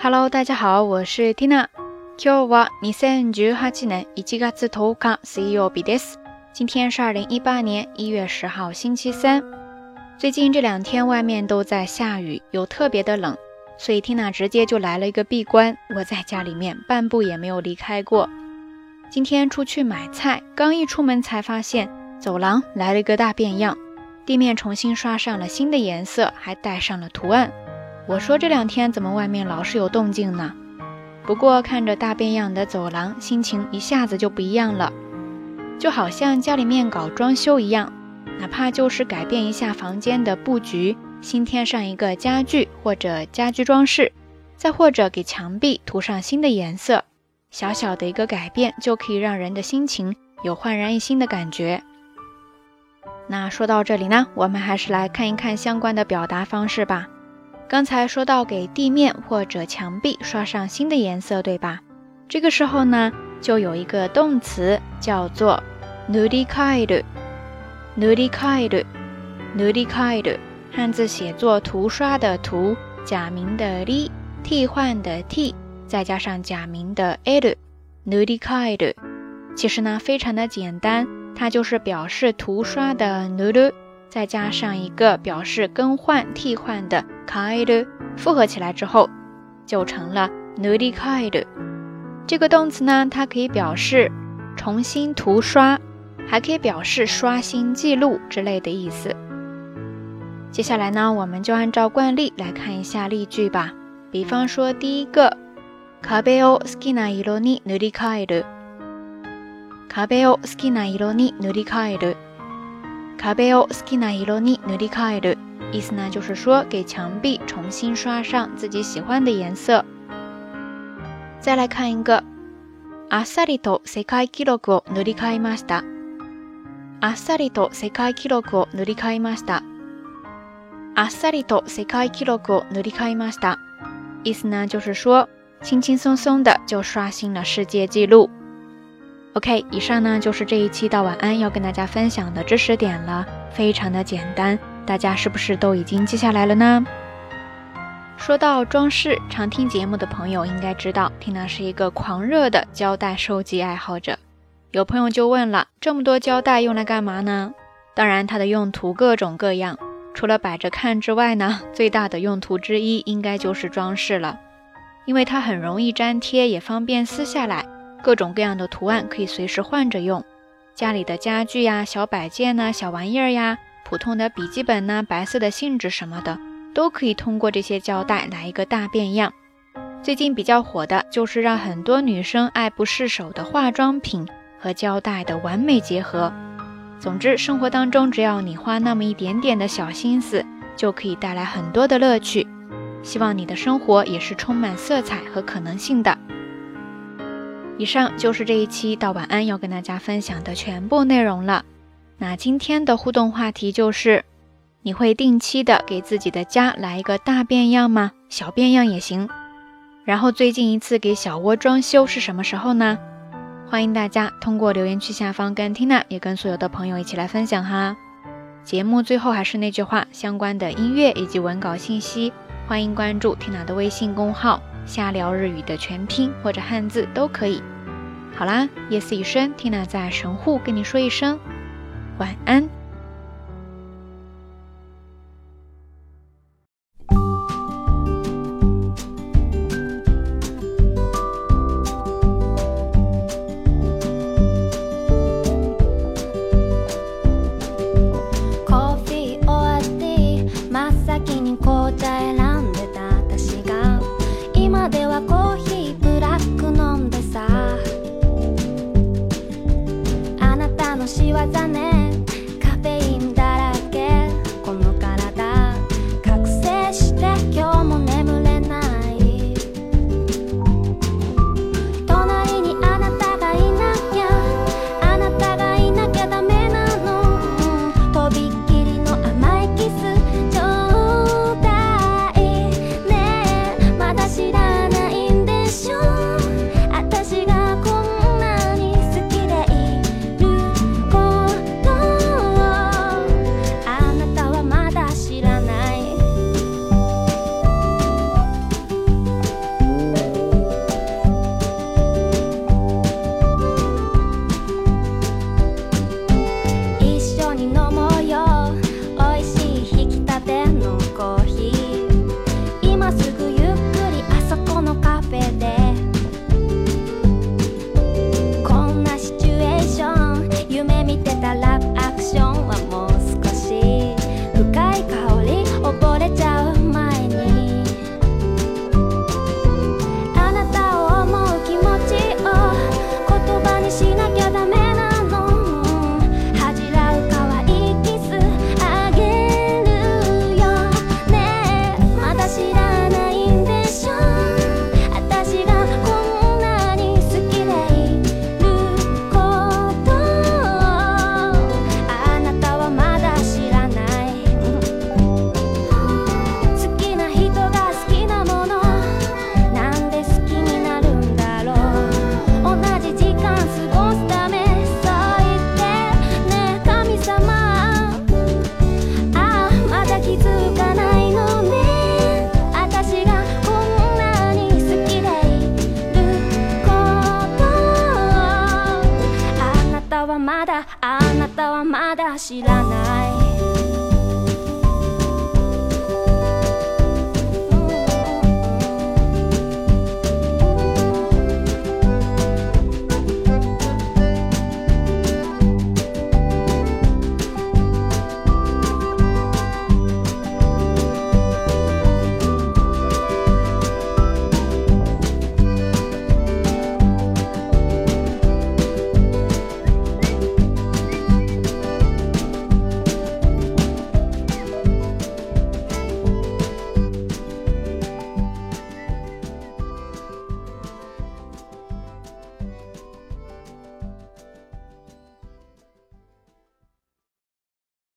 Hello，大家好，我是 Tina。今日は二千十八年一月十日水曜日です。今天是二零一八年一月十号星期三。最近这两天外面都在下雨，又特别的冷，所以 Tina 直接就来了一个闭关，窝在家里面半步也没有离开过。今天出去买菜，刚一出门才发现走廊来了一个大变样，地面重新刷上了新的颜色，还带上了图案。我说这两天怎么外面老是有动静呢？不过看着大变样的走廊，心情一下子就不一样了，就好像家里面搞装修一样，哪怕就是改变一下房间的布局，新添上一个家具或者家居装饰，再或者给墙壁涂上新的颜色，小小的一个改变就可以让人的心情有焕然一新的感觉。那说到这里呢，我们还是来看一看相关的表达方式吧。刚才说到给地面或者墙壁刷上新的颜色，对吧？这个时候呢，就有一个动词叫做“塗塗塗”，汉字写作“涂刷”的“涂”，假名的“塗”，替换的“替”，再加上假名的“塗”，“塗塗”。其实呢，非常的简单，它就是表示涂刷的“塗塗”。再加上一个表示更换、替换的 “kai” d 复合起来之后，就成了 n u d i k a i d 这个动词呢，它可以表示重新涂刷，还可以表示刷新记录之类的意思。接下来呢，我们就按照惯例来看一下例句吧。比方说，第一个 “kabe o s k i na iro ni n u d i k a i d k a b e o suki na iro ni n u i a 卡贝欧斯奇纳伊罗尼努力改的，意思呢就是说给墙壁重新刷上自己喜欢的颜色。再来看一个，啊，萨里托世界纪录を塗り替えました。啊，萨里托世界纪录を塗り替えました。啊，萨里托世界纪录を塗り替えました。意思呢就是说，轻轻松松的就刷新了世界纪录。OK，以上呢就是这一期到晚安要跟大家分享的知识点了，非常的简单，大家是不是都已经记下来了呢？说到装饰，常听节目的朋友应该知道，天娜是一个狂热的胶带收集爱好者。有朋友就问了，这么多胶带用来干嘛呢？当然它的用途各种各样，除了摆着看之外呢，最大的用途之一应该就是装饰了，因为它很容易粘贴，也方便撕下来。各种各样的图案可以随时换着用，家里的家具呀、小摆件呐、小玩意儿呀、普通的笔记本呐、白色的信纸什么的，都可以通过这些胶带来一个大变样。最近比较火的就是让很多女生爱不释手的化妆品和胶带的完美结合。总之，生活当中只要你花那么一点点的小心思，就可以带来很多的乐趣。希望你的生活也是充满色彩和可能性的。以上就是这一期到晚安要跟大家分享的全部内容了。那今天的互动话题就是：你会定期的给自己的家来一个大变样吗？小变样也行。然后最近一次给小窝装修是什么时候呢？欢迎大家通过留言区下方跟 Tina 也跟所有的朋友一起来分享哈。节目最后还是那句话，相关的音乐以及文稿信息，欢迎关注 Tina 的微信公号。瞎聊日语的全拼或者汉字都可以。好啦，夜色已深缇娜在神户跟你说一声晚安。知らない